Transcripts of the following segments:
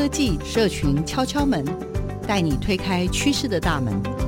科技社群敲敲门，带你推开趋势的大门。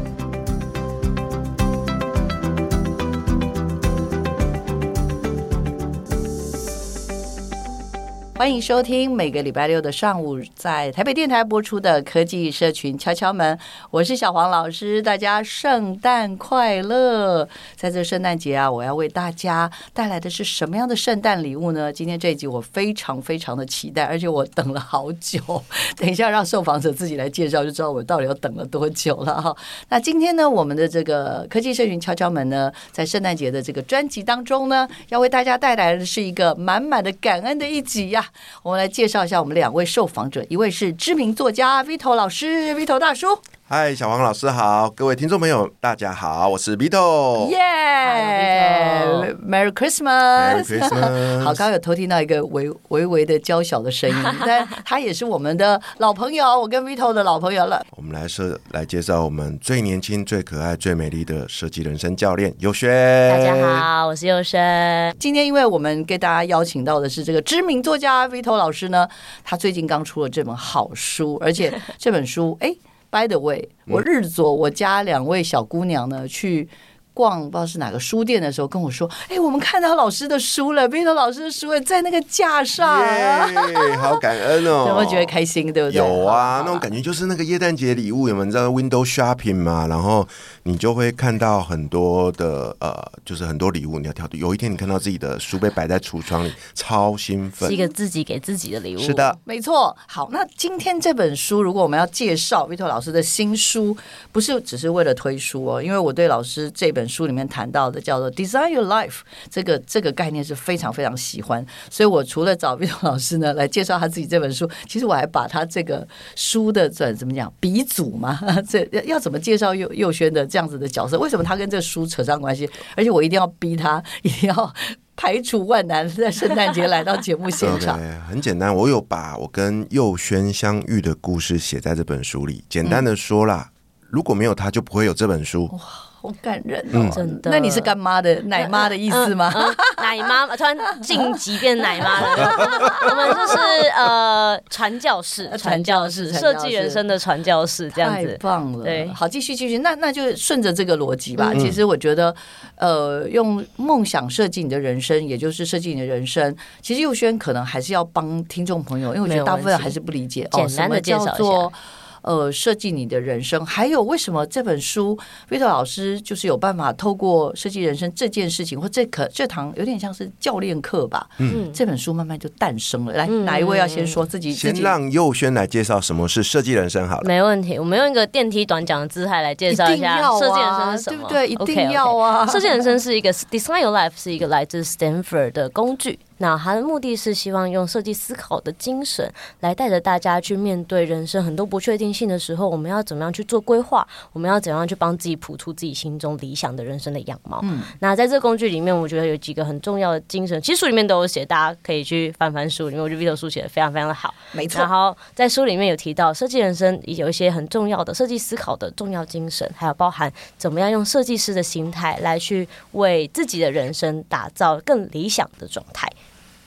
欢迎收听每个礼拜六的上午在台北电台播出的科技社群敲敲门，我是小黄老师，大家圣诞快乐！在这圣诞节啊，我要为大家带来的是什么样的圣诞礼物呢？今天这一集我非常非常的期待，而且我等了好久。等一下让受访者自己来介绍，就知道我到底要等了多久了哈。那今天呢，我们的这个科技社群敲敲门呢，在圣诞节的这个专辑当中呢，要为大家带来的是一个满满的感恩的一集呀。我们来介绍一下我们两位受访者，一位是知名作家 Vito 老师，Vito 大叔。嗨，小黄老师好，各位听众朋友大家好，我是 Vito。耶、yeah!，Merry Christmas，, Merry Christmas 好，刚刚有偷听到一个微微微的娇小的声音，但他也是我们的老朋友，我跟 Vito 的老朋友了。我们来设来介绍我们最年轻、最可爱、最美丽的设计人生教练佑轩。大家好，我是佑轩。今天因为我们给大家邀请到的是这个知名作家 Vito 老师呢，他最近刚出了这本好书，而且这本书哎。By the way，我日左我家两位小姑娘呢去逛不知道是哪个书店的时候跟我说：“哎，我们看到老师的书了，Vito 老师的书在那个架上，yeah, 好感恩哦，有没有觉得开心？对不对？有啊，那种感觉就是那个耶诞节礼物，有没有？你知道 Window Shopping 嘛？然后你就会看到很多的呃，就是很多礼物，你要挑。有一天你看到自己的书被摆在橱窗里，超兴奋，是一个自己给自己的礼物。是的，没错。好，那今天这本书，如果我们要介绍 Vito 老师的新书，不是只是为了推书哦，因为我对老师这本。书里面谈到的叫做 Design Your Life，这个这个概念是非常非常喜欢，所以我除了找 Vito 老师呢来介绍他自己这本书，其实我还把他这个书的怎怎么讲鼻祖嘛，这要怎么介绍佑佑轩的这样子的角色？为什么他跟这书扯上关系？而且我一定要逼他，一定要排除万难，在圣诞节来到节目现场。很简单，我有把我跟佑轩相遇的故事写在这本书里。简单的说啦，嗯、如果没有他，就不会有这本书。好感人哦，真的。那你是干妈的奶妈的意思吗？嗯嗯嗯、奶妈 突然晋级变奶妈了。我们就是呃传教士，传教士，设计人生的传教士，这样子。太棒了。对，好，继续继续。那那就顺着这个逻辑吧。嗯、其实我觉得，呃，用梦想设计你的人生，也就是设计你的人生。其实佑轩可能还是要帮听众朋友，因为我觉得大部分人还是不理解。简单的介绍一下。呃，设计你的人生，还有为什么这本书，Vito 老师就是有办法透过设计人生这件事情，或这课这堂有点像是教练课吧？嗯，这本书慢慢就诞生了。来，嗯、哪一位要先说自己？先让佑轩来介绍什么是设计人生好了。没问题，我们用一个电梯短讲的姿态来介绍一下设计人生是什么？对不对？一定要啊！设计人生是一个 Design Your Life，是一个来自 Stanford 的工具。那它的目的是希望用设计思考的精神来带着大家去面对人生很多不确定性的时候，我们要怎么样去做规划？我们要怎样去帮自己谱出自己心中理想的人生的样貌？嗯，那在这个工具里面，我觉得有几个很重要的精神，其实书里面都有写，大家可以去翻翻书里面。我觉得 Vito 书写的非常非常的好，没错。然后在书里面有提到设计人生有一些很重要的设计思考的重要精神，还有包含怎么样用设计师的心态来去为自己的人生打造更理想的状态。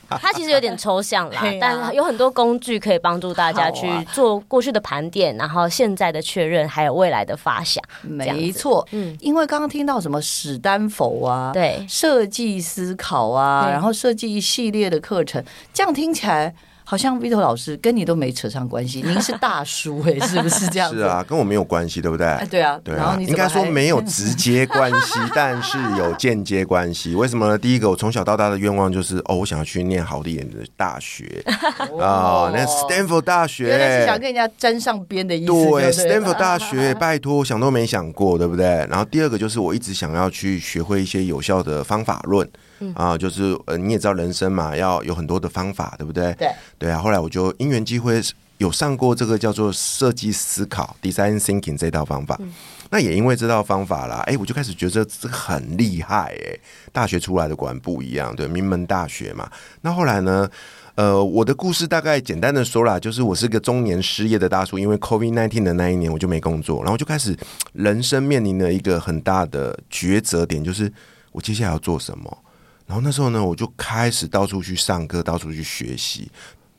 它其实有点抽象啦，但有很多工具可以帮助大家去做过去的盘点，然后现在的确认，还有未来的发想。没错，嗯，因为刚刚听到什么史丹佛啊，对，设计思考啊，然后设计一系列的课程，这样听起来。好像 Vito 老师跟你都没扯上关系，您是大叔哎、欸，是不是这样？是啊，跟我没有关系，对不对？哎，对啊，对啊。然后你应该说没有直接关系，但是有间接关系。为什么呢？第一个，我从小到大的愿望就是，哦，我想要去念好一点的大学 啊、哦，那 Stanford 大学，原来是想跟人家沾上边的意思。对，Stanford 大学，拜托，想都没想过，对不对？然后第二个就是，我一直想要去学会一些有效的方法论。嗯、啊，就是呃，你也知道人生嘛，要有很多的方法，对不对？对，对啊。后来我就因缘机会有上过这个叫做设计思考 （design thinking） 这套方法。嗯、那也因为这套方法啦，哎，我就开始觉得这个很厉害哎。大学出来的果然不一样，对，名门大学嘛。那后来呢？呃，我的故事大概简单的说啦，就是我是个中年失业的大叔，因为 COVID nineteen 的那一年我就没工作，然后就开始人生面临了一个很大的抉择点，就是我接下来要做什么。然后那时候呢，我就开始到处去上课，到处去学习。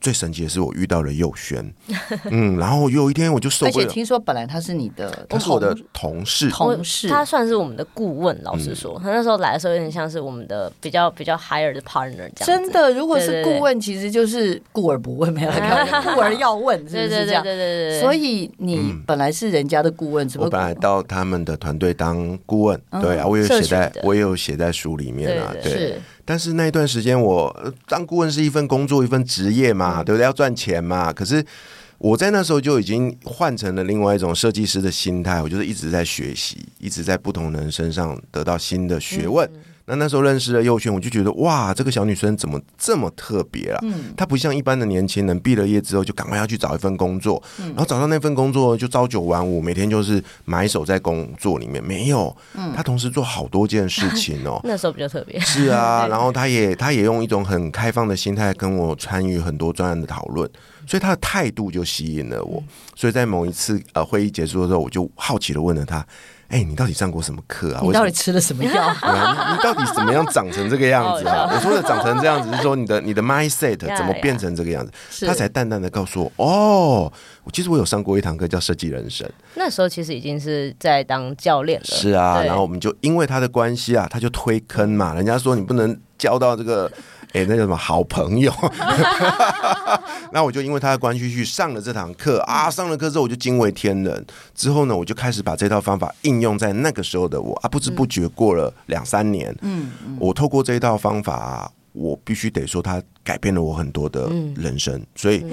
最神奇的是，我遇到了佑轩，嗯，然后有一天我就受不了。而且听说本来他是你的，他是我的同事，同事，他算是我们的顾问。老实说，他那时候来的时候有点像是我们的比较比较 higher 的 partner 这样。真的，如果是顾问，其实就是顾而不问，没有 顾而要问，是不是这样？对对对对。所以你本来是人家的顾问，我本来到他们的团队当顾问，对啊，我有写在，我也有写在书里面啊，对。但是那一段时间，我当顾问是一份工作，一份职业嘛，对不对？要赚钱嘛。可是我在那时候就已经换成了另外一种设计师的心态，我就是一直在学习，一直在不同人身上得到新的学问。嗯那那时候认识了佑轩，我就觉得哇，这个小女生怎么这么特别啊？嗯，她不像一般的年轻人，毕了业之后就赶快要去找一份工作，嗯，然后找到那份工作就朝九晚五，每天就是埋首在工作里面。没有，嗯，她同时做好多件事情哦。那时候比较特别。是啊，然后她也她也用一种很开放的心态跟我参与很多专案的讨论，所以她的态度就吸引了我。所以在某一次呃会议结束的时候，我就好奇的问了她。哎、欸，你到底上过什么课啊？你到底吃了什么药？啊、你到底怎么样长成这个样子啊？我说的长成这样子是说你的你的 mindset 怎么变成这个样子？他才淡淡的告诉我，哦，我其实我有上过一堂课叫设计人生。那时候其实已经是在当教练了。是啊，然后我们就因为他的关系啊，他就推坑嘛。人家说你不能教到这个。哎、欸，那个什么好朋友，那我就因为他的关系去上了这堂课啊，上了课之后我就惊为天人。之后呢，我就开始把这套方法应用在那个时候的我啊，不知不觉过了两三年，嗯，我透过这一套方法，我必须得说他。改变了我很多的人生，嗯、所以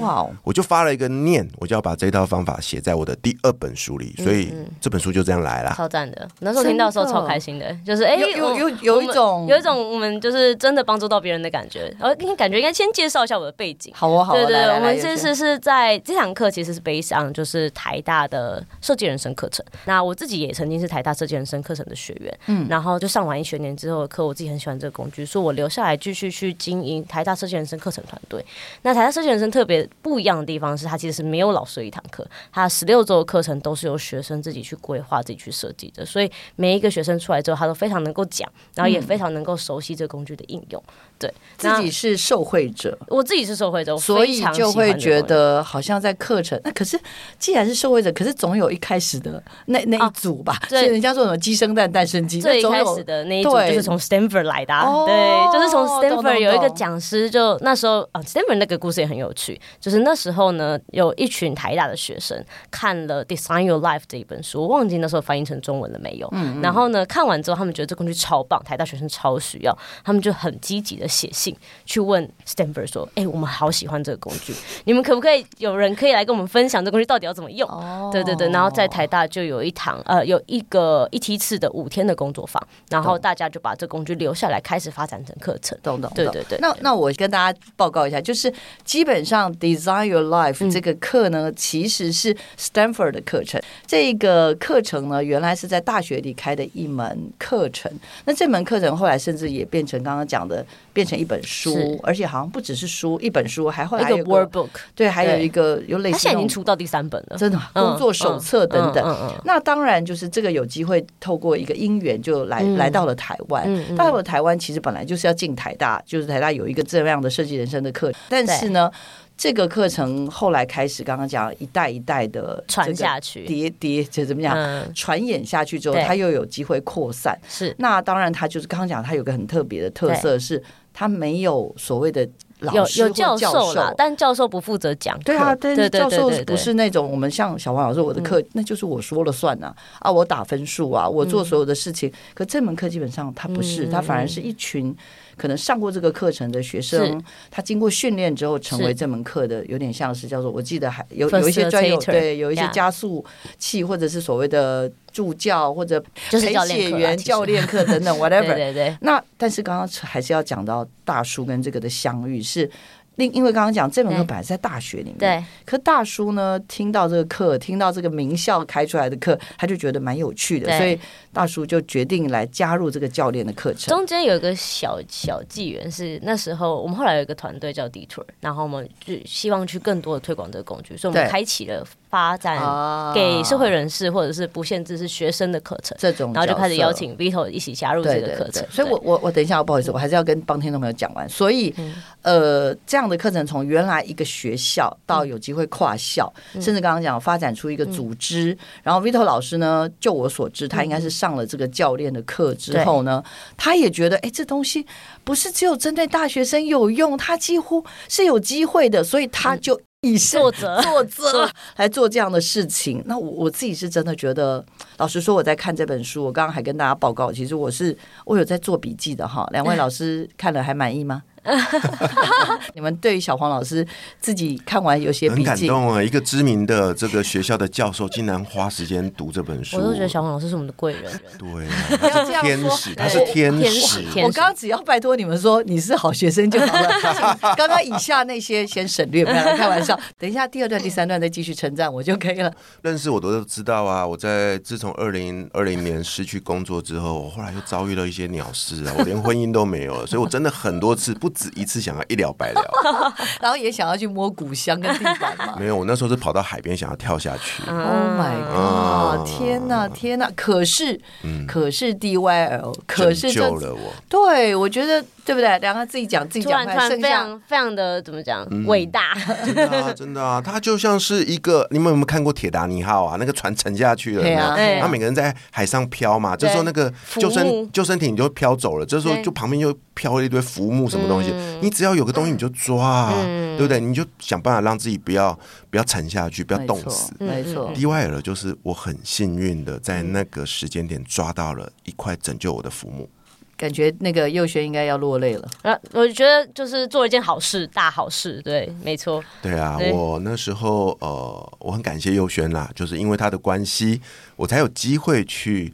我就发了一个念，我就要把这套方法写在我的第二本书里，所以这本书就这样来了。超赞的，那时候听到的时候超开心的，的。就是哎、欸，有有有一种有一种我们就是真的帮助到别人的感觉。然后应该感觉应该先介绍一下我的背景。好哦，好哦，对对我们这次是在这堂课其实是 based on 就是台大的设计人生课程。那我自己也曾经是台大设计人生课程的学员，嗯，然后就上完一学年之后的课，我自己很喜欢这个工具，所以我留下来继续去经营台大设计人生课程团队。那台大设计人生特别不一样的地方是，它其实是没有老师的一堂课，它十六周的课程都是由学生自己去规划、自己去设计的，所以每一个学生出来之后，他都非常能够讲，然后也非常能够熟悉这个工具的应用。对，自己是受惠者，我自己是受惠者，所以就会觉得好像在课程。那可是既然是受惠者，可是总有一开始的那那一组吧？所以人家说什么鸡生蛋，蛋生鸡，最开始的那一组就是从 Stanford 来的，对，就是从 Stanford 有一个讲师，就那时候啊，Stanford 那个故事也很有趣，就是那时候呢，有一群台大的学生看了《Design Your Life》这一本书，我忘记那时候翻译成中文了没有。嗯，然后呢，看完之后，他们觉得这工具超棒，台大学生超需要，他们就很积极的写信去问 Stanford 说：“哎，我们好喜欢这个工具，你们可不可以有人可以来跟我们分享这个工具到底要怎么用？”哦，对对对，然后在台大就有一堂呃，有一个一梯次的五天的工作坊，然后大家就把这工具留下来，开始发展成课程。懂懂，对对对。那那我跟大家报告一下，就是。基本上，Design Your Life 这个课呢，嗯、其实是 Stanford 的课程。这个课程呢，原来是在大学里开的一门课程。那这门课程后来甚至也变成刚刚讲的，变成一本书，而且好像不只是书，一本书，还后来还有一个 Word Book，对，还有一个有类似。他现在已经出到第三本了，真的工作手册等等。那当然就是这个有机会透过一个因缘就来、嗯、来到了台湾。到了台湾，其实本来就是要进台大，就是台大有一个这样的设计人生的课，但是呢。这个课程后来开始，刚刚讲一代一代的传下去，叠叠就怎么讲，传演下去之后，它又有机会扩散。是，那当然，它就是刚刚讲，它有个很特别的特色，是它没有所谓的老师或教授。啦，但教授不负责讲。对啊，但是教授不是那种我们像小黄老师，我的课那就是我说了算呐，啊，我打分数啊，我做所有的事情。可这门课基本上他不是，他反而是一群。可能上过这个课程的学生，他经过训练之后成为这门课的，有点像是叫做，我记得还有有一些专有对，有一些加速器或者是所谓的助教或者陪写员教练课等等 whatever。对对对。那但是刚刚还是要讲到大叔跟这个的相遇是。另因为刚刚讲这门课本来是在大学里面，对，可大叔呢听到这个课，听到这个名校开出来的课，他就觉得蛮有趣的，所以大叔就决定来加入这个教练的课程。中间有一个小小纪元是那时候我们后来有一个团队叫 Detour，然后我们就希望去更多的推广这个工具，所以我们开启了发展啊给社会人士或者是不限制是学生的课程，这种，然后就开始邀。请 Vito 一起加入这个课程对，，所以我我我等一下，不好意思，我还是要跟帮听众朋友讲完。所以，呃，这样的课程从原来一个学校到有机会跨校，甚至刚刚讲发展出一个组织。然后 Vito 老师呢，就我所知，他应该是上了这个教练的课之后呢，他也觉得，哎，这东西不是只有针对大学生有用，他几乎是有机会的，所以他就。以作者。作者。来做这样的事情，那我我自己是真的觉得，老实说，我在看这本书，我刚刚还跟大家报告，其实我是我有在做笔记的哈。两位 老师看了还满意吗？你们对于小黄老师自己看完有些，很感动啊！一个知名的这个学校的教授，竟然花时间读这本书，我都觉得小黄老师是我们的贵人。对啊，他是天使，他是天天使我刚刚只要拜托你们说你是好学生就好了。刚刚以下那些先省略，不要来开玩笑。等一下第二段、第三段再继续称赞我就可以了。认识我都知道啊！我在自从二零二零年失去工作之后，我后来又遭遇了一些鸟事啊，我连婚姻都没有了，所以我真的很多次不止一次想要一了百了，然后也想要去摸古香跟地板嘛。没有，我那时候是跑到海边想要跳下去。Oh my god！天哪，天哪！可是，可是 DYL，可是救了我。对，我觉得对不对？两个自己讲自己讲，突然突然非常非常的怎么讲伟大，真的啊，真的啊，它就像是一个，你们有没有看过铁达尼号啊？那个船沉下去了，对啊，然后每个人在海上漂嘛，这时候那个救生救生艇就飘走了，这时候就旁边就飘了一堆浮木什么东西，你只要有个东西你就抓啊，对不对？你就想办法让自己不要不要沉下去，不要冻死。没错，DYL 就是我很幸运的在那个时间点抓到了一块拯救我的浮木。感觉那个佑轩应该要落泪了。啊，我觉得就是做一件好事，大好事，对，没错。对啊，我那时候呃，我很感谢佑轩啦，就是因为他的关系，我才有机会去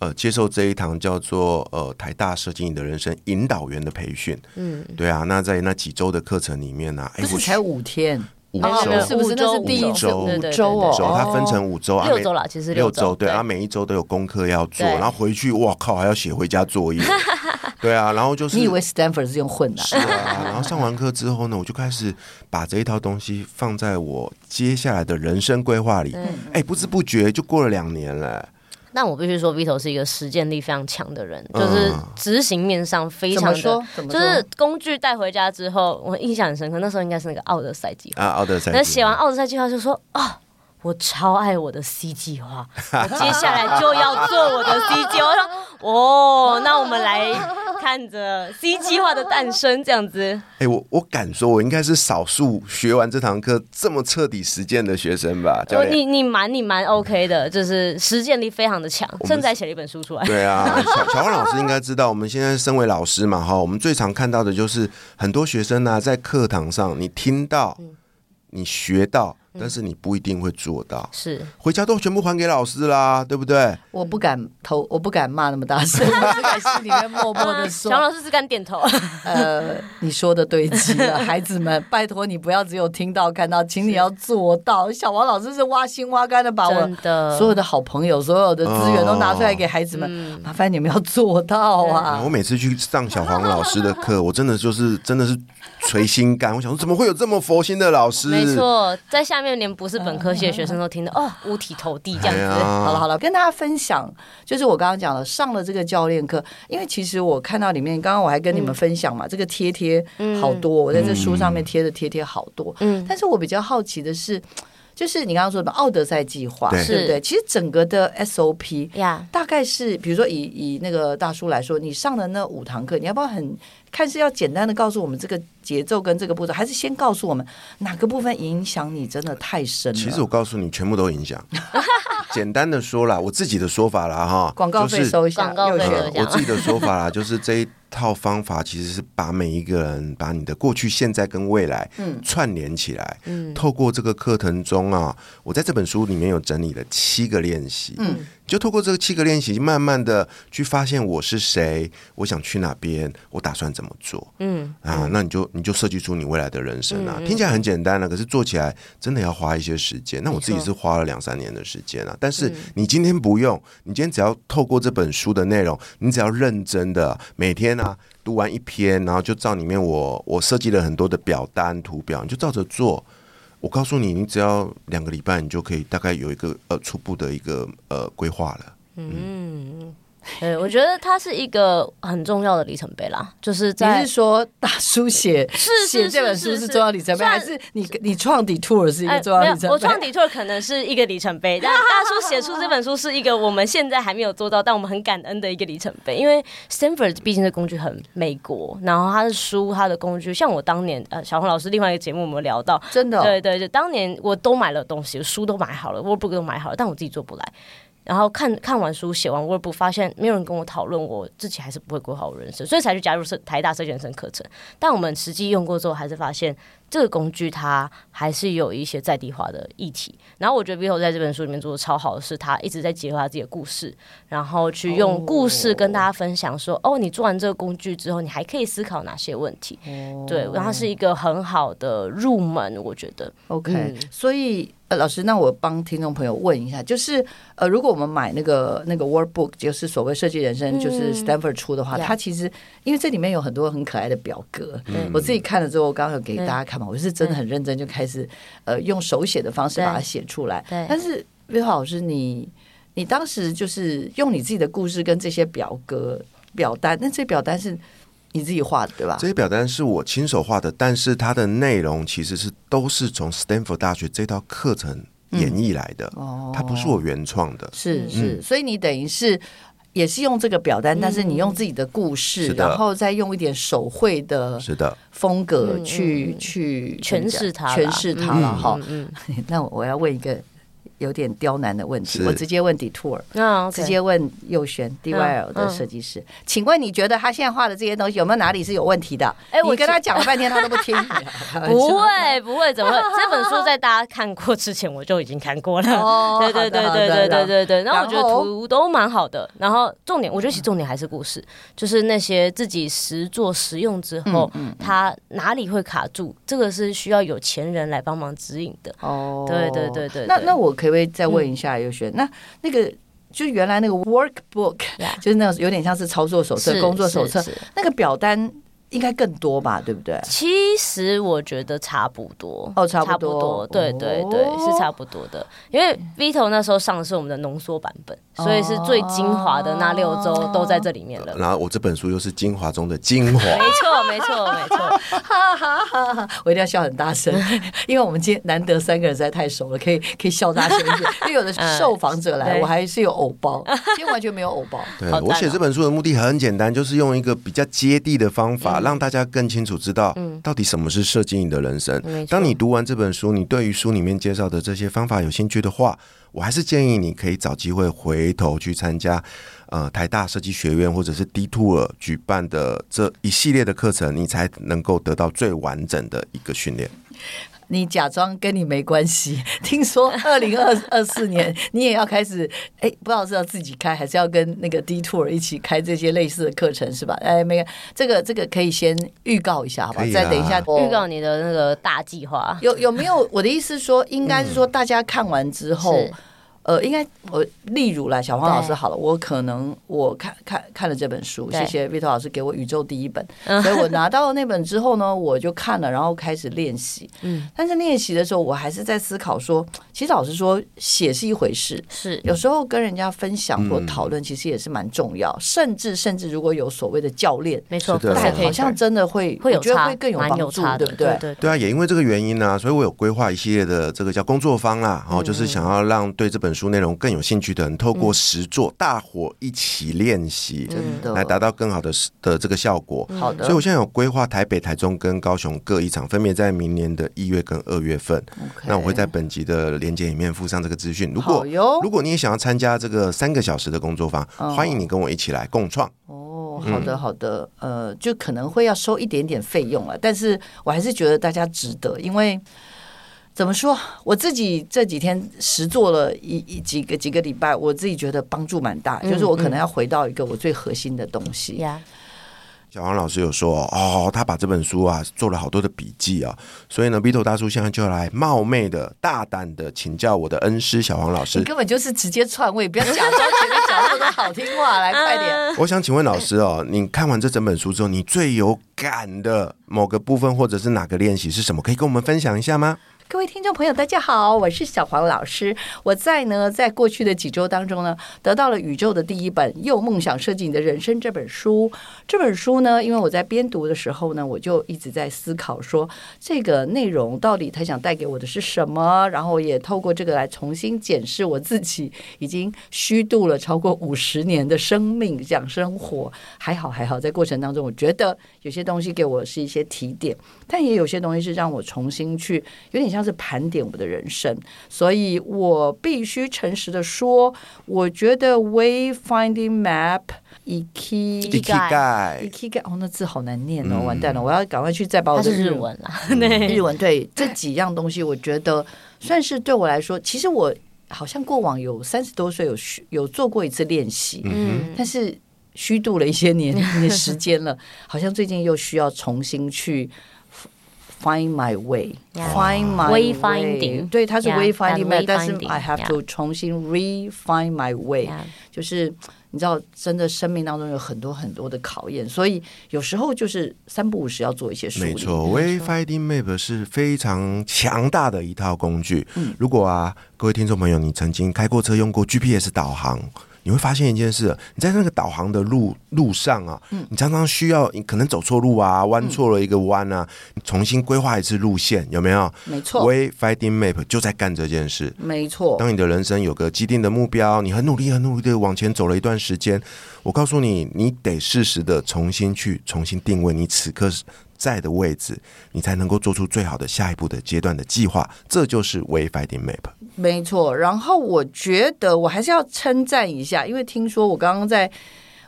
呃接受这一堂叫做呃台大设计你的人生引导员的培训。嗯，对啊，那在那几周的课程里面呢、啊，哎，不是才五天。五周是不是？那是第一周，五周哦。它分成五周，六周了，其实六周。对啊，每一周都有功课要做，然后回去，哇靠，还要写回家作业。对啊，然后就是你以为 Stanford 是用混的？是啊，然后上完课之后呢，我就开始把这一套东西放在我接下来的人生规划里。哎，不知不觉就过了两年了。但我必须说，Vito 是一个实践力非常强的人，就是执行面上非常的，就是工具带回家之后，我印象很深刻。那时候应该是那个奥德赛计划啊，奥德赛。那写完奥德赛计划就说啊，我超爱我的 C 计划，我接下来就要做我的 C 计划。我说哦，那我们来看着 C 计划的诞生，这样子。哎、欸，我我敢说，我应该是少数学完这堂课这么彻底实践的学生吧？教练，你你蛮你蛮 OK 的，就是实践力非常的强，甚至还写了一本书出来。对啊，小小黄老师应该知道，我们现在身为老师嘛，哈，我们最常看到的就是很多学生呢、啊，在课堂上你听到，你学到。但是你不一定会做到，是回家都全部还给老师啦，对不对？我不敢投，我不敢骂那么大声，我只敢心里面默默的 说。小老师只敢点头。呃，你说的对极了，孩子们，拜托你不要只有听到看到，请你要做到。小王老师是挖心挖肝的把我所有的好朋友、所有的资源都拿出来给孩子们，麻烦你们要做到啊！我每次去上小黄老师的课，我真的就是真的是捶心肝，我想说怎么会有这么佛心的老师？没错，在下面。连不是本科系的学生都听得哦，五体投地这样子。好了好了，跟大家分享，就是我刚刚讲了，上了这个教练课，因为其实我看到里面，刚刚我还跟你们分享嘛，这个贴贴好多，我在这书上面贴的贴贴好多。嗯，但是我比较好奇的是，就是你刚刚说的奥德赛计划，对不对？其实整个的 SOP 呀，大概是比如说以以那个大叔来说，你上的那五堂课，你要不要很？看是要简单的告诉我们这个节奏跟这个步骤，还是先告诉我们哪个部分影响你真的太深了？其实我告诉你，全部都影响。简单的说啦，我自己的说法啦，哈，广告费收一下，广告费收一下。我自己的说法啦，就是这一套方法其实是把每一个人把你的过去、现在跟未来串联起来。嗯，透过这个课程中啊，我在这本书里面有整理了七个练习。嗯。就透过这个七个练习，慢慢的去发现我是谁，我想去哪边，我打算怎么做。嗯啊，那你就你就设计出你未来的人生啊。嗯、听起来很简单了，啊，可是做起来真的要花一些时间。那我自己是花了两三年的时间啊。但是你今天不用，你今天只要透过这本书的内容，你只要认真的每天啊读完一篇，然后就照里面我我设计了很多的表单图表，你就照着做。我告诉你，你只要两个礼拜，你就可以大概有一个呃初步的一个呃规划了。嗯。对，我觉得它是一个很重要的里程碑啦。就是在你是说大叔写是写这本书是重要里程碑，还是你你创 Detour 是一个重要里程碑？我创 Detour 可能是一个里程碑，但大叔写出这本书是一个我们现在还没有做到，但我们很感恩的一个里程碑。因为 Stanford 毕竟这工具很美国，然后他的书、他的工具，像我当年呃小红老师另外一个节目我们聊到，真的、哦、对对对，当年我都买了东西，书都买好了，Workbook 都买好了，但我自己做不来。然后看看完书，写完 workbook，发现没有人跟我讨论，我自己还是不会规划我人生，所以才去加入社台大设计人生课程。但我们实际用过之后，还是发现这个工具它还是有一些在地化的议题。然后我觉得 Vito 在这本书里面做的超好的是，他一直在结合他自己的故事，然后去用故事跟大家分享说，哦，哦，你做完这个工具之后，你还可以思考哪些问题？哦、对，然后是一个很好的入门，我觉得。OK，、嗯、所以。呃，老师，那我帮听众朋友问一下，就是呃，如果我们买那个那个 workbook，就是所谓设计人生，就是 Stanford 出的话，嗯、它其实因为这里面有很多很可爱的表格，嗯、我自己看了之后，我刚刚有给大家看嘛，嗯、我是真的很认真，就开始呃用手写的方式把它写出来。但是 Vito 老师，你你当时就是用你自己的故事跟这些表格表单，那这表单是？你自己画的对吧？这些表单是我亲手画的，但是它的内容其实是都是从 Stanford 大学这套课程演绎来的，嗯。哦、它不是我原创的。是是，嗯、所以你等于是也是用这个表单，嗯、但是你用自己的故事，的。然后再用一点手绘的，是的。风格去去诠释它，诠释它了哈。那我要问一个。有点刁难的问题，我直接问 Detour，直接问佑轩 DYL 的设计师，请问你觉得他现在画的这些东西有没有哪里是有问题的？哎，我跟他讲了半天，他都不听。不会，不会，怎么会？这本书在大家看过之前，我就已经看过了。哦，对对对对对对对对。然后我觉得图都蛮好的，然后重点，我觉得其实重点还是故事，就是那些自己实做实用之后，他哪里会卡住，这个是需要有钱人来帮忙指引的。哦，对对对对。那那我可。可不可以再问一下优学，那那个就原来那个 workbook，就是那种有点像是操作手册、工作手册，那个表单。应该更多吧，对不对？其实我觉得差不多哦，差不多，对对对，是差不多的。因为 Vito 那时候上的是我们的浓缩版本，所以是最精华的那六周都在这里面了。然后我这本书又是精华中的精华，没错没错没错，哈哈哈！我一定要笑很大声，因为我们今天难得三个人实在太熟了，可以可以笑大声一点。因为有的受访者来，我还是有偶包，今天完全没有偶包。对，我写这本书的目的很简单，就是用一个比较接地的方法。让大家更清楚知道，到底什么是设计你的人生。嗯、当你读完这本书，你对于书里面介绍的这些方法有兴趣的话，我还是建议你可以找机会回头去参加，呃，台大设计学院或者是 Detour 举办的这一系列的课程，你才能够得到最完整的一个训练。你假装跟你没关系。听说二零二二四年 你也要开始，哎，不知道是要自己开，还是要跟那个 Detour 一起开这些类似的课程，是吧？哎，没有，这个这个可以先预告一下，好吧？再等一下，预告你的那个大计划。有有没有？我的意思是说，应该是说大家看完之后。嗯呃，应该我例如来小黄老师好了，我可能我看看看了这本书，谢谢 Vito 老师给我宇宙第一本，所以我拿 到了那本之后呢，我就看了，然后开始练习。嗯，但是练习的时候，我还是在思考说，其实老实说，写是一回事，是有时候跟人家分享或讨论，其实也是蛮重要。甚至甚至如果有所谓的教练，没错，但好像真的会会有觉得，会更有帮助，对不对？对啊，也因为这个原因呢，所以我有规划一系列的这个叫工作坊啦，然后就是想要让对这本书。内容更有兴趣的人，透过实作，大伙一起练习，真的来达到更好的的这个效果。好的，所以我现在有规划台北、台中跟高雄各一场，分别在明年的一月跟二月份。那我会在本集的连接里面附上这个资讯。如果如果你也想要参加这个三个小时的工作坊，欢迎你跟我一起来共创。哦，好的好的，呃，就可能会要收一点点费用啊，但是我还是觉得大家值得，因为。怎么说？我自己这几天实做了一一几个几个礼拜，我自己觉得帮助蛮大。就是我可能要回到一个我最核心的东西。呀，小黄老师有说哦，他把这本书啊做了好多的笔记啊，所以呢，Vito 大叔现在就来冒昧的、大胆的请教我的恩师小黄老师。你根本就是直接篡位，不要假装前面讲那么多好听话，来快点。我想请问老师哦，你看完这整本书之后，你最有感的某个部分或者是哪个练习是什么？可以跟我们分享一下吗？各位听众朋友，大家好，我是小黄老师。我在呢，在过去的几周当中呢，得到了宇宙的第一本《用梦想设计你的人生》这本书。这本书呢，因为我在编读的时候呢，我就一直在思考说，这个内容到底他想带给我的是什么？然后也透过这个来重新检视我自己已经虚度了超过五十年的生命，讲生活。还好还好，在过程当中，我觉得有些东西给我是一些提点，但也有些东西是让我重新去有点像。像是盘点我的人生，所以我必须诚实的说，我觉得 Wayfinding Map Ikigai Ikigai 哦，那字好难念哦，完蛋了，我要赶快去再把我的日文。啦，日文对这几样东西，我觉得算是对我来说，其实我好像过往有三十多岁有有做过一次练习，嗯，但是虚度了一些年 的时间了，好像最近又需要重新去。Find my way, find my way finding，。对，它是 wayfinding，但是 I have to 重新 refine my way。就是你知道，真的生命当中有很多很多的考验，所以有时候就是三不五时要做一些梳理。没错，wayfinding map 是非常强大的一套工具。如果啊，各位听众朋友，你曾经开过车，用过 GPS 导航。你会发现一件事，你在那个导航的路路上啊，你常常需要，你可能走错路啊，弯错了一个弯啊，你重新规划一次路线，有没有？没错，Wayfinding Map 就在干这件事。没错，当你的人生有个既定的目标，你很努力、很努力的往前走了一段时间，我告诉你，你得适时的重新去重新定位你此刻在的位置，你才能够做出最好的下一步的阶段的计划。这就是 Wayfinding Map。没错，然后我觉得我还是要称赞一下，因为听说我刚刚在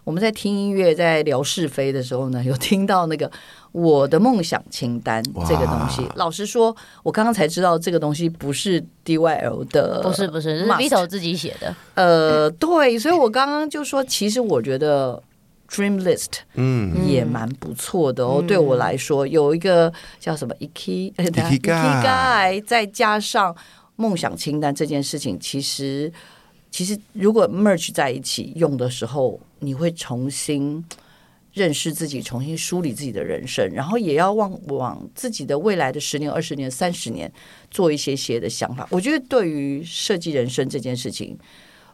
我们在听音乐、在聊是非的时候呢，有听到那个我的梦想清单这个东西。老实说，我刚刚才知道这个东西不是 DYL 的，不是不是，是 Vito 自己写的。呃，对，所以我刚刚就说，其实我觉得 Dream List 嗯也蛮不错的哦。嗯、对我来说，有一个叫什么 Iki Ikigai，再加上。梦想清单这件事情，其实其实如果 merge 在一起用的时候，你会重新认识自己，重新梳理自己的人生，然后也要往往自己的未来的十年、二十年、三十年做一些些的想法。我觉得对于设计人生这件事情，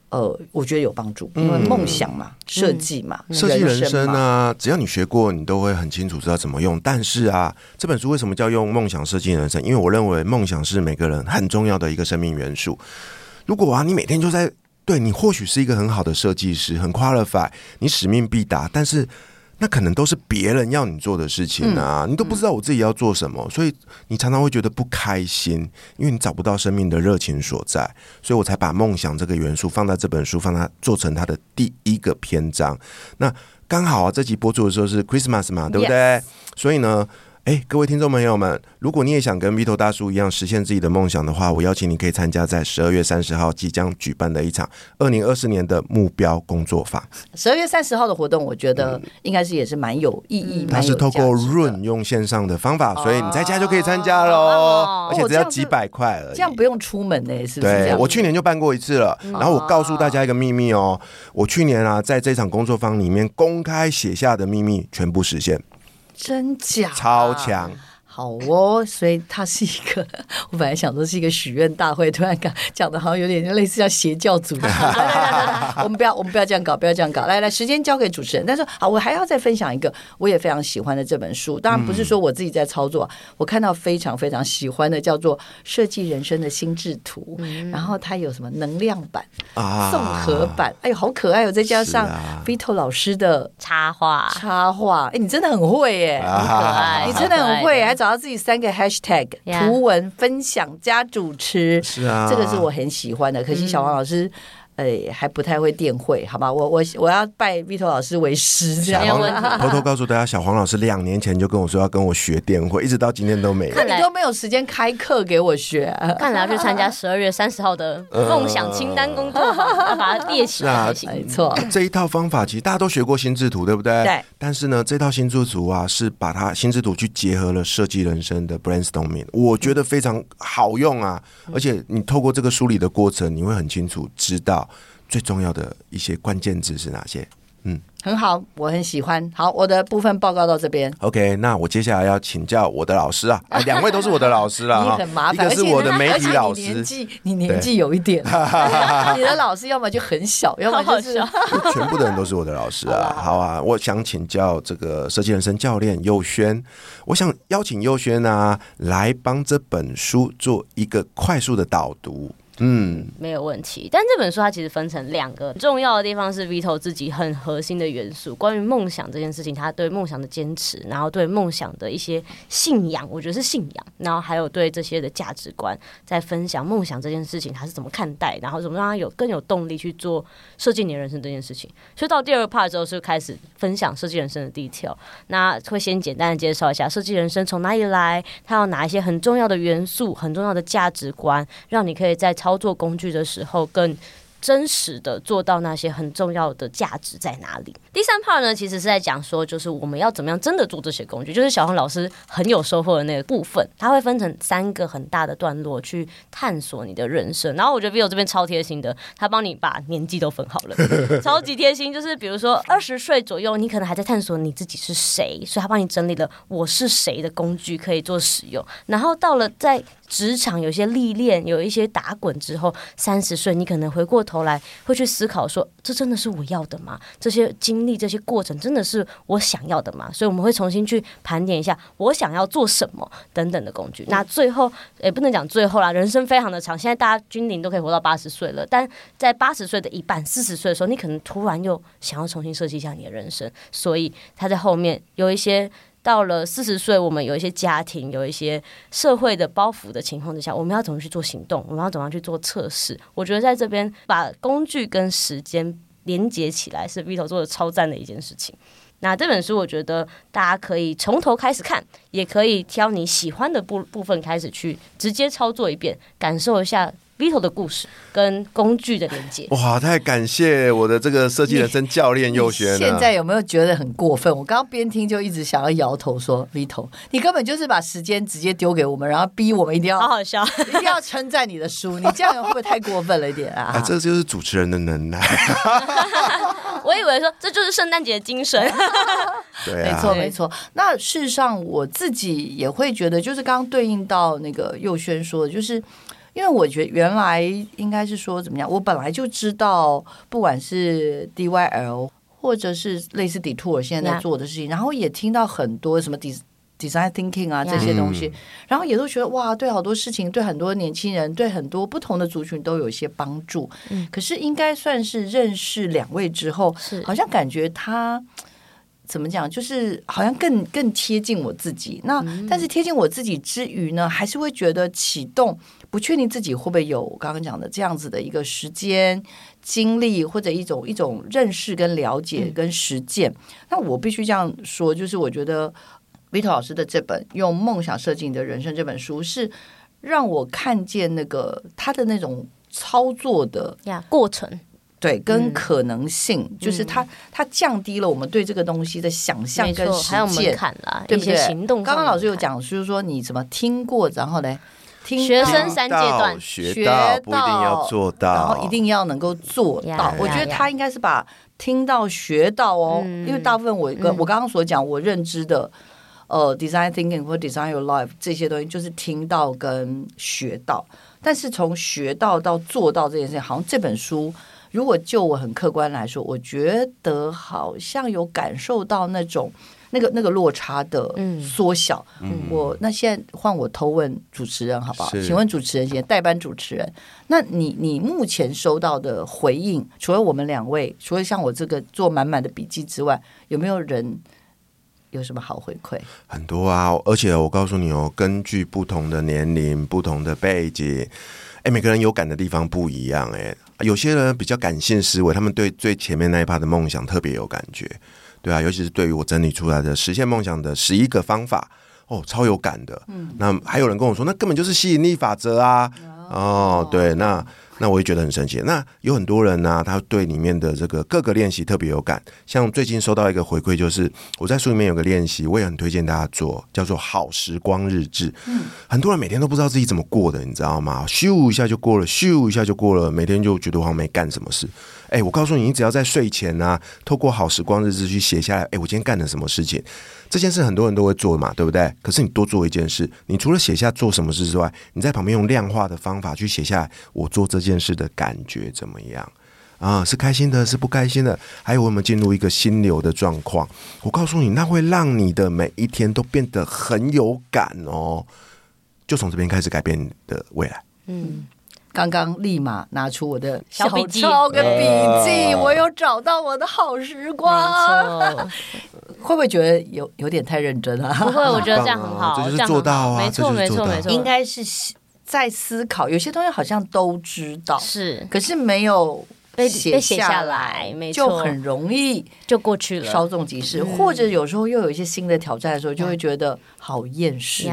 呃，我觉得有帮助，因为梦想嘛，嗯、设计嘛，嗯、设计人生啊，只要你学过，你都会很清楚知道怎么用。但是啊，这本书为什么叫用梦想设计人生？因为我认为梦想是每个人很重要的一个生命元素。如果啊，你每天就在对你或许是一个很好的设计师，很 qualified，你使命必达，但是。那可能都是别人要你做的事情啊，嗯、你都不知道我自己要做什么，嗯、所以你常常会觉得不开心，因为你找不到生命的热情所在，所以我才把梦想这个元素放在这本书，放它做成它的第一个篇章。那刚好啊，这集播出的时候是 Christmas 嘛，对不对.所以呢。哎，各位听众朋友们，如果你也想跟 Vito 大叔一样实现自己的梦想的话，我邀请你可以参加在十二月三十号即将举办的一场二零二四年的目标工作坊。十二月三十号的活动，我觉得应该是也是蛮有意义。它是透过 Run 用线上的方法，所以你在家就可以参加喽，而且只要几百块而已。这样不用出门呢，是不是？对，我去年就办过一次了。然后我告诉大家一个秘密哦，我去年啊在这场工作坊里面公开写下的秘密全部实现。真假？超强。好哦，所以它是一个，我本来想说是一个许愿大会，突然讲讲的好像有点类似像邪教组织。我们不要，我们不要这样搞，不要这样搞。来来，时间交给主持人。但是好，我还要再分享一个我也非常喜欢的这本书。当然不是说我自己在操作，嗯、我看到非常非常喜欢的叫做《设计人生的心智图》，嗯、然后它有什么能量版、啊、综合版，哎呦，好可爱哦！再加上 Vito 老师的插画，插画，哎，你真的很会耶，很可爱，你真的很会，还找。找到自己三个 hashtag 图文分享加主持，是啊，这个是我很喜欢的。可惜小黄老师，哎，还不太会电绘，好吧？我我我要拜 Vito 老师为师，这样。偷偷告诉大家，小黄老师两年前就跟我说要跟我学电绘，一直到今天都没有。那你都没有时间开课给我学，看来要去参加十二月三十号的梦想清单工作坊，呃、要把它列起来。没错，这一套方法其实大家都学过心智图，对不对？对。但是呢，这套心智图啊，是把它心智图去结合了设计人生的 brainstorming，我觉得非常好用啊。而且你透过这个梳理的过程，你会很清楚知道。最重要的一些关键字是哪些？嗯，很好，我很喜欢。好，我的部分报告到这边。OK，那我接下来要请教我的老师啊，两位都是我的老师啦。你很麻烦，一个是我的媒体老师，你年纪你年纪有一点，你的老师要么就很小，要么就是 全部的人都是我的老师啊。好啊，我想请教这个设计人生教练佑轩，我想邀请佑轩啊来帮这本书做一个快速的导读。嗯，没有问题。但这本书它其实分成两个重要的地方，是 Vito 自己很核心的元素。关于梦想这件事情，他对梦想的坚持，然后对梦想的一些信仰，我觉得是信仰。然后还有对这些的价值观，在分享梦想这件事情他是怎么看待，然后怎么让他有更有动力去做设计你的人生这件事情。所以到第二 part 之后，就开始分享设计人生的 detail。那会先简单的介绍一下设计人生从哪里来，他有哪一些很重要的元素、很重要的价值观，让你可以在操作工具的时候更真实的做到那些很重要的价值在哪里？第三 part 呢，其实是在讲说，就是我们要怎么样真的做这些工具，就是小黄老师很有收获的那个部分。他会分成三个很大的段落去探索你的人生。然后我觉得 Vivo 这边超贴心的，他帮你把年纪都分好了，超级贴心。就是比如说二十岁左右，你可能还在探索你自己是谁，所以他帮你整理了我是谁的工具可以做使用。然后到了在职场有些历练，有一些打滚之后，三十岁你可能回过头来会去思考说：这真的是我要的吗？这些经历、这些过程真的是我想要的吗？所以我们会重新去盘点一下我想要做什么等等的工具。那最后也不能讲最后啦，人生非常的长，现在大家均龄都可以活到八十岁了，但在八十岁的一半、四十岁的时候，你可能突然又想要重新设计一下你的人生，所以他在后面有一些。到了四十岁，我们有一些家庭，有一些社会的包袱的情况之下，我们要怎么去做行动？我们要怎么样去做测试？我觉得在这边把工具跟时间连接起来，是 Vito 做的超赞的一件事情。那这本书，我觉得大家可以从头开始看，也可以挑你喜欢的部部分开始去直接操作一遍，感受一下。Vito 的故事跟工具的连接，哇！太感谢我的这个设计人生教练佑轩了。现在有没有觉得很过分？我刚刚边听就一直想要摇头说：“Vito，你根本就是把时间直接丢给我们，然后逼我们一定要好好笑，一定要称赞你的书。你这样会不会太过分了一点啊？”啊，这就是主持人的能耐。我以为说这就是圣诞节的精神。对啊，没错没错。那事实上我自己也会觉得，就是刚刚对应到那个佑轩说的，就是。因为我觉得原来应该是说怎么样，我本来就知道，不管是 DYL 或者是类似 Detour 现在在做的事情.然后也听到很多什么 design thinking 啊.这些东西，然后也都觉得哇，对好多事情，对很多年轻人，对很多不同的族群都有一些帮助。嗯，可是应该算是认识两位之后，好像感觉他。怎么讲？就是好像更更贴近我自己。那、嗯、但是贴近我自己之余呢，还是会觉得启动，不确定自己会不会有我刚刚讲的这样子的一个时间、精力或者一种一种认识跟了解跟实践。嗯、那我必须这样说，就是我觉得 Vito 老师的这本《用梦想设计你的人生》这本书，是让我看见那个他的那种操作的呀过程。对，跟可能性，嗯、就是它，它降低了我们对这个东西的想象跟实践，还有门槛啦，对不对？行动。刚刚老师有讲，就是说你怎么听过，然后呢，听学生三阶段学到，不一定要做到，然后一定要能够做到。Yeah, 我觉得他应该是把听到学到哦，嗯、因为大部分我跟、嗯、我刚刚所讲，我认知的呃，design thinking 或 design your life 这些东西，就是听到跟学到。但是从学到到做到这件事情，好像这本书。如果就我很客观来说，我觉得好像有感受到那种那个那个落差的缩小。嗯，我那现在换我偷问主持人好不好？请问主持人，现在代班主持人，那你你目前收到的回应，除了我们两位，除了像我这个做满满的笔记之外，有没有人有什么好回馈？很多啊，而且我告诉你哦，根据不同的年龄、不同的背景，哎，每个人有感的地方不一样，哎。有些人比较感性思维，他们对最前面那一趴的梦想特别有感觉，对啊，尤其是对于我整理出来的实现梦想的十一个方法，哦，超有感的。嗯，那还有人跟我说，那根本就是吸引力法则啊。哦，哦，对，那。那我也觉得很神奇。那有很多人呢、他对里面的这个各个练习特别有感。像最近收到一个回馈，就是我在书里面有个练习，我也很推荐大家做，叫做好时光日志。嗯，很多人每天都不知道自己怎么过的，你知道吗？咻一下就过了，咻一下就过了，每天就觉得好像没干什么事。哎，我告诉你，你只要在睡前呢、透过好时光日志去写下来，哎，我今天干了什么事情？这件事很多人都会做嘛，对不对？可是你多做一件事，你除了写下做什么事之外，你在旁边用量化的方法去写下来，我做这件事的感觉怎么样？啊，是开心的，是不开心的？还有我们进入一个心流的状况？我告诉你，那会让你的每一天都变得很有感哦。就从这边开始改变你的未来。嗯。刚刚立马拿出我的小抄跟笔记，我有找到我的好时光。会不会觉得有有点太认真啊？不会，我觉得这样很好，这就是做到啊，没错，没错，没错，应该是在思考，有些东西好像都知道，是，可是没有。被写下来，就很容易就过去了，稍纵即逝。或者有时候又有一些新的挑战的时候，就会觉得好厌世，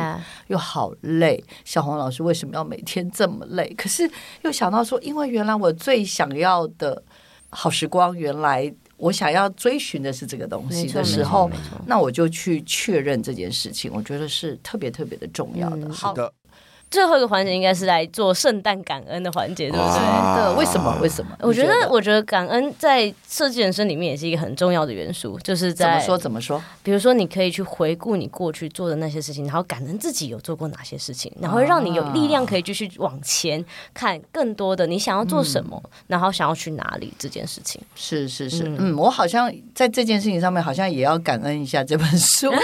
又好累。小红老师为什么要每天这么累？可是又想到说，因为原来我最想要的好时光，原来我想要追寻的是这个东西的时候，那我就去确认这件事情。我觉得是特别特别的重要的。好的。最后一个环节应该是来做圣诞感恩的环节，对不对？对，为什么？为什么？我觉得，我觉得感恩在设计人生里面也是一个很重要的元素，就是在怎么说怎么说？比如说，你可以去回顾你过去做的那些事情，然后感恩自己有做过哪些事情，然后让你有力量可以继续往前看更多的你想要做什么，然后想要去哪里这件事情。是是是，嗯，我好像在这件事情上面好像也要感恩一下这本书。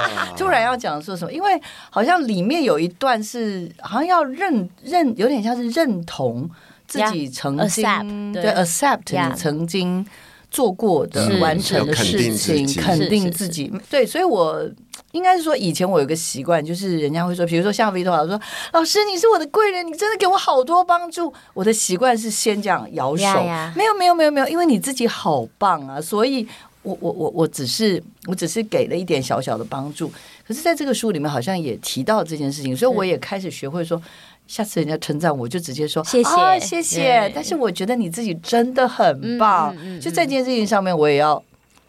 突然要讲说什么？因为好像里面有一段是。好像要认认，有点像是认同自己曾经 yeah, 对 accept 你曾经做过的完成的事情，肯定自己。对，所以我应该是说，以前我有个习惯，就是人家会说，比如说像 Vito 老师说，老师你是我的贵人，你真的给我好多帮助。我的习惯是先这样摇手，yeah, yeah. 没有没有没有没有，因为你自己好棒啊，所以我我我我只是我只是给了一点小小的帮助。可是在这个书里面好像也提到这件事情，所以我也开始学会说，下次人家称赞我就直接说谢谢、哦、谢谢。但是我觉得你自己真的很棒，嗯嗯嗯、就在这件事情上面，我也要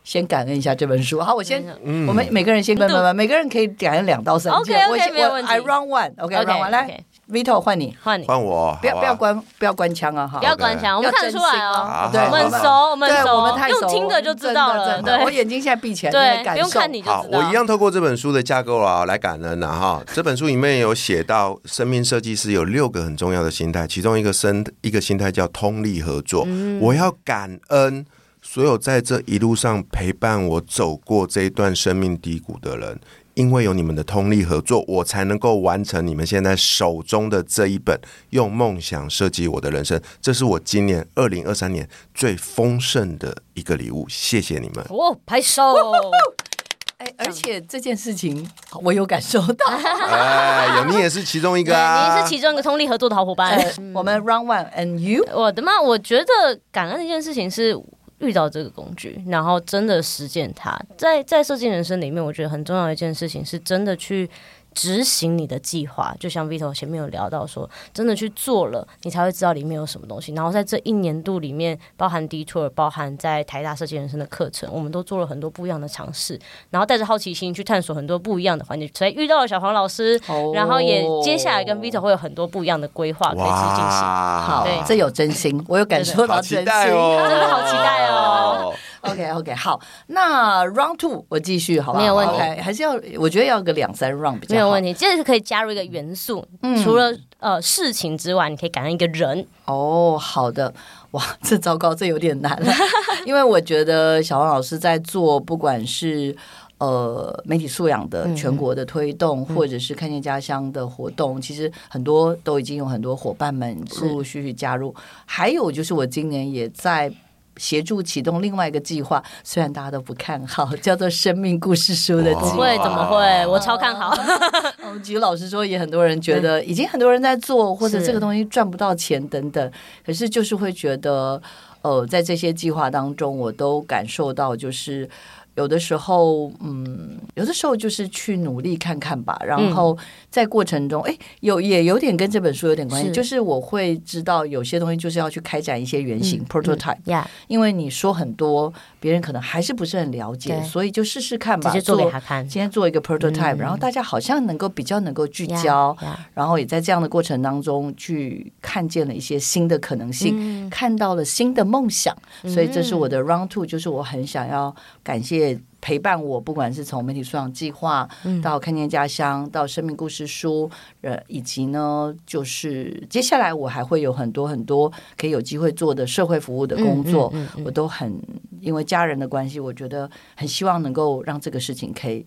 先感恩一下这本书。好，我先，嗯、我们每个人先，慢慢慢，每个人可以感恩两到三件。OK OK，没有问题。I run one，OK，run one，来。Vito 换你，换你，换我，不要不要关不要关枪啊！哈，不要关枪，我们看得出来哦。对，我们熟，我们熟，我们太熟，用听的就知道了。对，我眼睛现在闭起来，对，不用看你就知道。好，我一样透过这本书的架构啊来感恩呐哈。这本书里面有写到，生命设计师有六个很重要的心态，其中一个生一个心态叫通力合作。我要感恩所有在这一路上陪伴我走过这一段生命低谷的人。因为有你们的通力合作，我才能够完成你们现在手中的这一本《用梦想设计我的人生》。这是我今年二零二三年最丰盛的一个礼物，谢谢你们！哦，拍手！哎，而且这件事情我有感受到，哎，有你也是其中一个啊，你是其中一个通力合作的好伙伴。我们 Round One and you，我的妈！我觉得感恩的一件事情是。遇到这个工具，然后真的实践它，在在设计人生里面，我觉得很重要的一件事情是真的去。执行你的计划，就像 Vito 前面有聊到说，真的去做了，你才会知道里面有什么东西。然后在这一年度里面，包含 Detour，包含在台大设计人生的课程，我们都做了很多不一样的尝试，然后带着好奇心去探索很多不一样的环节，所以遇到了小黄老师，哦、然后也接下来跟 Vito 会有很多不一样的规划可以去进行。好，对，这有真心，我有感受到真心，哦、真的好期待哦。OK OK，好，那 Round Two 我继续，好吧？没有问题，okay, 还是要我觉得要个两三 Round 比较好。没有问题，这是可以加入一个元素，嗯、除了呃事情之外，你可以感恩一个人。哦，好的，哇，这糟糕，这有点难了，因为我觉得小王老师在做不管是呃媒体素养的全国的推动，嗯、或者是看见家乡的活动，嗯、其实很多都已经有很多伙伴们陆陆续续加入，还有就是我今年也在。协助启动另外一个计划，虽然大家都不看好，叫做《生命故事书》的计划。会，怎么会？我超看好。哦，举老实说，也很多人觉得已经很多人在做，或者这个东西赚不到钱等等。可是就是会觉得，呃，在这些计划当中，我都感受到就是。有的时候，嗯，有的时候就是去努力看看吧。然后在过程中，哎、嗯，有也有点跟这本书有点关系，是就是我会知道有些东西就是要去开展一些原型、嗯、prototype. 因为你说很多，别人可能还是不是很了解，所以就试试看吧，做给他看。今天做一个 prototype，、嗯、然后大家好像能够比较能够聚焦.然后也在这样的过程当中去看见了一些新的可能性，嗯、看到了新的梦想。所以这是我的 round two，就是我很想要感谢。陪伴我，不管是从媒体素养计划到看见家乡，到生命故事书，呃，以及呢，就是接下来我还会有很多很多可以有机会做的社会服务的工作，嗯嗯嗯嗯、我都很因为家人的关系，我觉得很希望能够让这个事情可以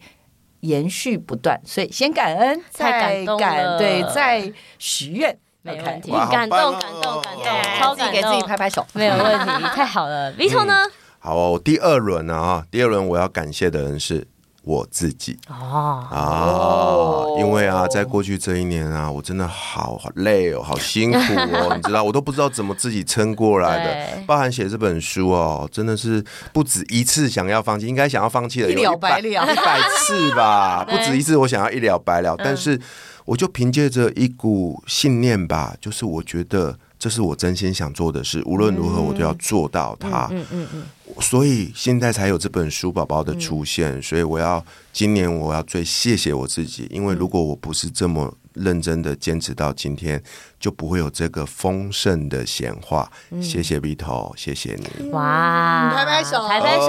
延续不断，所所以先感恩，再感对，再许愿，没问题，感动，哦、感动，感动，超感动，给自己拍拍手，没有问题，太好了，Vito 呢？嗯好哦，第二轮呢啊，第二轮我要感谢的人是我自己。哦。啊，因为啊，在过去这一年啊，我真的好好累哦，好辛苦哦，你知道，我都不知道怎么自己撑过来的，包含写这本书哦，真的是不止一次想要放弃，应该想要放弃了有一了百了。一百次吧，不止一次，我想要一了百了，但是我就凭借着一股信念吧，就是我觉得。这是我真心想做的事，无论如何我都要做到它。嗯嗯嗯，所以现在才有这本书宝宝的出现。所以我要今年我要最谢谢我自己，因为如果我不是这么认真的坚持到今天，就不会有这个丰盛的显化。谢谢 Vito，谢谢你。哇，拍拍手，拍拍手，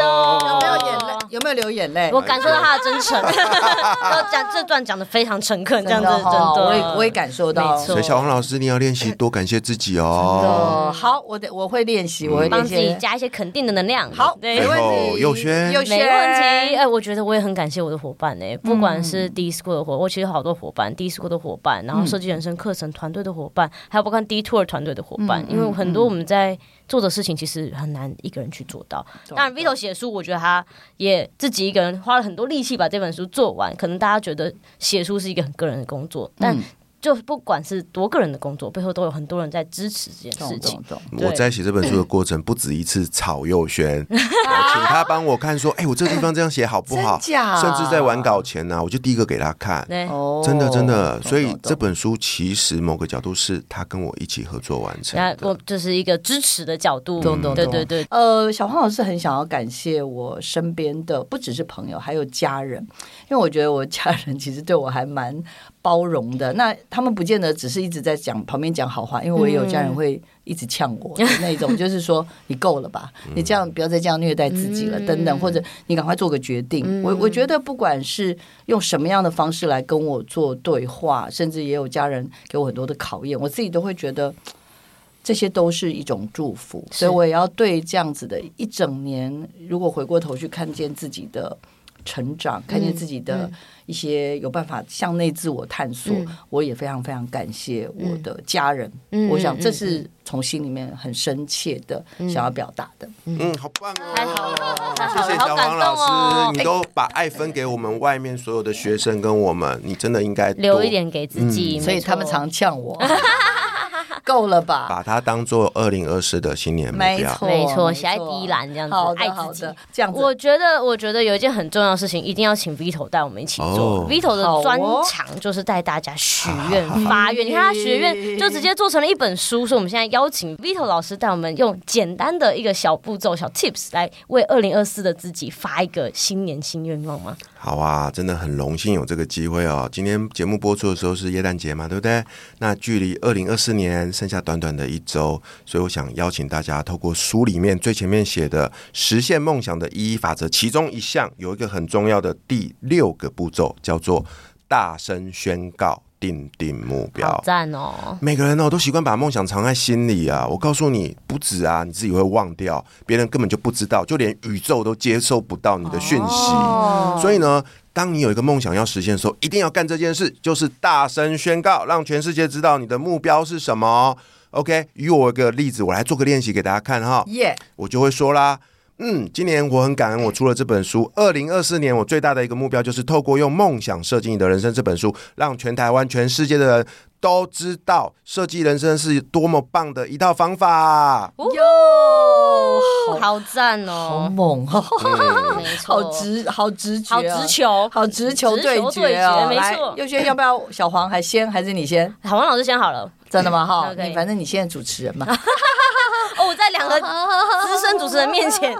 有没有眼泪？有没有流眼泪？我感受到他的真诚，讲这段讲的非常诚恳，这样子，真的，我也我也感受到。所以小黄老师，你要练习多感谢自己哦。好，我得我会练习，我会帮自己加一些肯定的能量。好，没问题。有轩，没问题。哎，我觉得我也很感谢我的伙伴呢，不管是 D School 的伙，我其实好多伙伴，D School 的伙伴，然后设计人生课程团队的伙伴，还有包括 D Tour 团队的伙伴，因为很多我们在。做的事情其实很难一个人去做到。当然，Vito 写书，我觉得他也自己一个人花了很多力气把这本书做完。可能大家觉得写书是一个很个人的工作，但就不管是多个人的工作，背后都有很多人在支持这件事情。我在写这本书的过程不止一次吵佑轩，我请他帮我看，说：“哎，我这个地方这样写好不好？” 甚至在完稿前呢，我就第一个给他看。真的真的，所以这本书其实某个角度是他跟我一起合作完成。那我这是一个支持的角度。对对对。呃，小黄老师很想要感谢我身边的不只是朋友，还有家人，因为我觉得我家人其实对我还蛮。包容的，那他们不见得只是一直在讲旁边讲好话，因为我也有家人会一直呛我的那种，就是说你够了吧，你这样不要再这样虐待自己了，等等，或者你赶快做个决定。我我觉得不管是用什么样的方式来跟我做对话，甚至也有家人给我很多的考验，我自己都会觉得这些都是一种祝福，所以我也要对这样子的一整年，如果回过头去看见自己的。成长，看见自己的一些有办法向内自我探索，嗯、我也非常非常感谢我的家人。嗯、我想这是从心里面很深切的想要表达的。嗯，嗯，好棒哦！太好了，谢谢小黄老师，哦、你都把爱分给我们外面所有的学生跟我们，你真的应该留一点给自己，嗯、所以他们常呛我。够了吧？把它当做二零二四的新年目标，没错，没错，写在第一栏这样子，爱自己这样子。我觉得，我觉得有一件很重要的事情，一定要请 Vito 带我们一起做。Vito 的专长就是带大家许愿、发愿。你看他许愿就直接做成了一本书，所以我们现在邀请 Vito 老师带我们用简单的一个小步骤、小 Tips 来为二零二四的自己发一个新年新愿望吗？好啊，真的很荣幸有这个机会哦。今天节目播出的时候是耶诞节嘛，对不对？那距离二零二四年剩下短短的一周，所以我想邀请大家透过书里面最前面写的实现梦想的一一法则，其中一项有一个很重要的第六个步骤，叫做大声宣告。定定目标，好赞哦！每个人哦都习惯把梦想藏在心里啊。我告诉你，不止啊，你自己会忘掉，别人根本就不知道，就连宇宙都接收不到你的讯息。哦、所以呢，当你有一个梦想要实现的时候，一定要干这件事，就是大声宣告，让全世界知道你的目标是什么。OK，与我一个例子，我来做个练习给大家看哈。耶，我就会说啦。嗯，今年我很感恩，我出了这本书。二零二四年我最大的一个目标就是透过用梦想设计你的人生这本书，让全台湾、全世界的人都知道设计人生是多么棒的一套方法。哟，好赞哦好哦！猛哦！没错，好直，好直觉啊，好直球，好直球对对决哦！决，没来，错。佑轩要不要小黄还先，还是你先？小黄老师先好了。真的吗？哈 反正你现在主持人嘛。我在两个资深主持人面前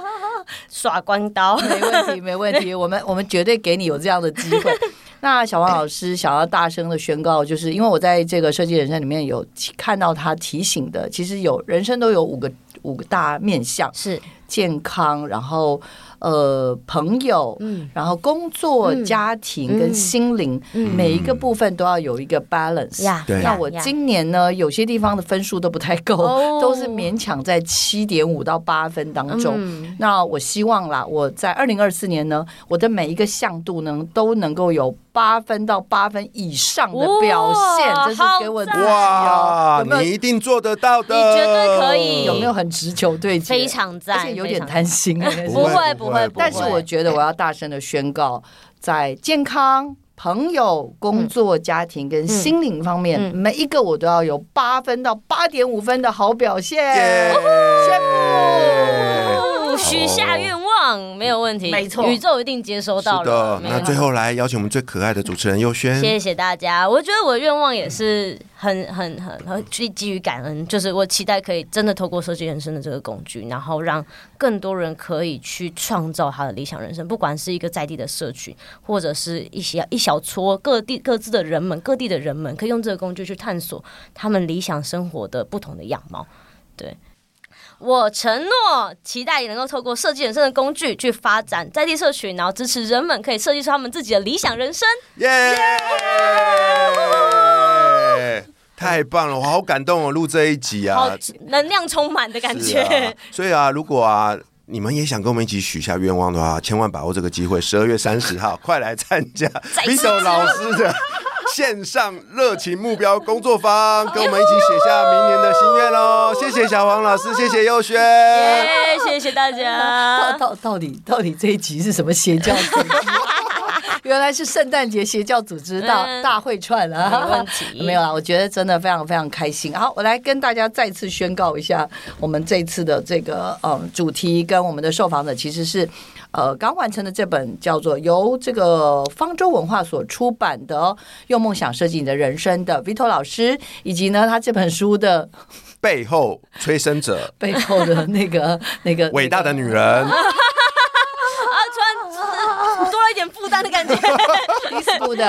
耍关刀，没问题，没问题，我们我们绝对给你有这样的机会。那小王老师想要大声的宣告，就是因为我在这个设计人生里面有看到他提醒的，其实有人生都有五个五个大面向，是健康，然后呃朋友，嗯。然后工作、嗯。家庭跟心灵，嗯。每一个部分都要有一个 balance。呀，对。那我今年呢，有些地方的分数都不太够，哦。都是勉强在七点五到八分当中。嗯。那我希望啦，我在二零二四年呢，我的每一个向度呢，都能够有八分到八分以上的表现，哇这是给我自己哇哦。有，没有？你一定做得到的，你绝对可以。有没有很直球对决？非常赞，而且有点贪心啊。那是。不会会不会但是我觉得我要大声的宣告，在健康、朋友、工作、家庭跟心灵方面，嗯每一个我都要有八分到八点五分的好表现。耶。宣布。哦许下愿望没有问题，没错宇宙一定接收到是的，。了没有那最后来邀请我们最可爱的主持人佑轩。谢谢大家，我觉得我的愿望也是很很很很基基于感恩，就是我期待可以真的透过设计人生的这个工具，然后让更多人可以去创造他的理想人生，不管是一个在地的社群，或者是一些一小撮各地各自的人们，各地的人们可以用这个工具去探索他们理想生活的不同的样貌。对。我承诺，期待也能够透过设计人生的工具去发展在地社群，然后支持人们可以设计出他们自己的理想人生。耶！太棒了，我好感动哦！录这一集好啊，能量充满的感觉。啊，所以啊，如果啊。你们也想跟我们一起许下愿望的话，千万把握这个机会，十二月三十号，快来参加 Vito 老师的 线上热情目标工作坊，跟我们一起写下明年的心愿喽！谢谢小黄老师，谢谢佑轩。耶，谢谢大家。到到底到底这一集是什么邪教组织？原来是圣诞节邪教组织大嗯大会串啊！没问题没有啦，我觉得真的非常非常开心。好，我来跟大家再次宣告一下，我们这次的这个嗯主题跟我们的受访者其实是呃刚完成的这本叫做由这个方舟文化所出版的《用梦想设计你的人生》的 Vito 老师，以及呢他这本书的背后催生者，背后的那个那个伟大的女人。啊，突 然多了一点负担的感觉。迪斯部的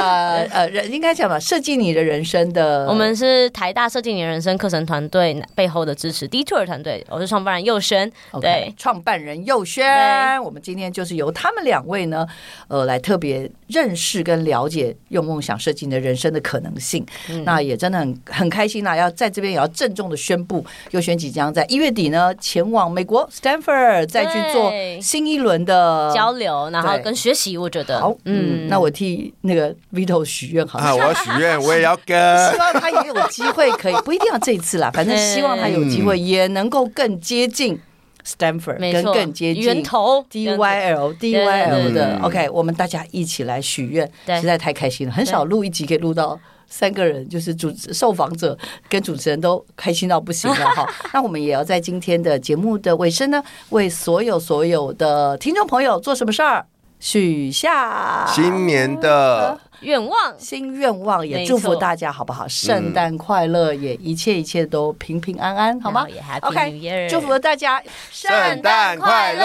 呃人应该讲吧，设计你的人生的，我们是台大设计你的人生课程团队背后的支持 Detour 团队，我是创办人佑轩。对，创办人佑轩，我们今天就是由他们两位呢，呃，来特别认识跟了解用梦想设计你的人生的可能性。嗯那也真的很很开心啦，要在这边也要郑重的宣布，佑轩即将在一月底呢前往美国 Stanford 再去做新一轮的交流，然后跟学习，我觉得。好，嗯，那我替那个 Vito 许愿好了。啊，我要许愿，我也要跟。希。望他也有机会可以，不一定要这一次啦，反正希望他有机会也能够更接近 Stanford，跟，更接近源头。DYL DYL 的。嗯。OK，我们大家一起来许愿，对。实在太开心了，很少录一集可以录到。三个人就是主受访者跟主持人都开心到不行了哈。那我们也要在今天的节目的尾声呢，为所有所有的听众朋友做什么事儿？许下新年的愿望。新愿望，也祝福大家好不好？圣诞快乐，也一切一切都平平安安，好吗然后也 Happy？OK，祝福大家圣诞快乐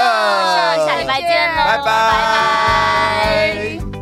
下礼拜见喽，拜拜拜拜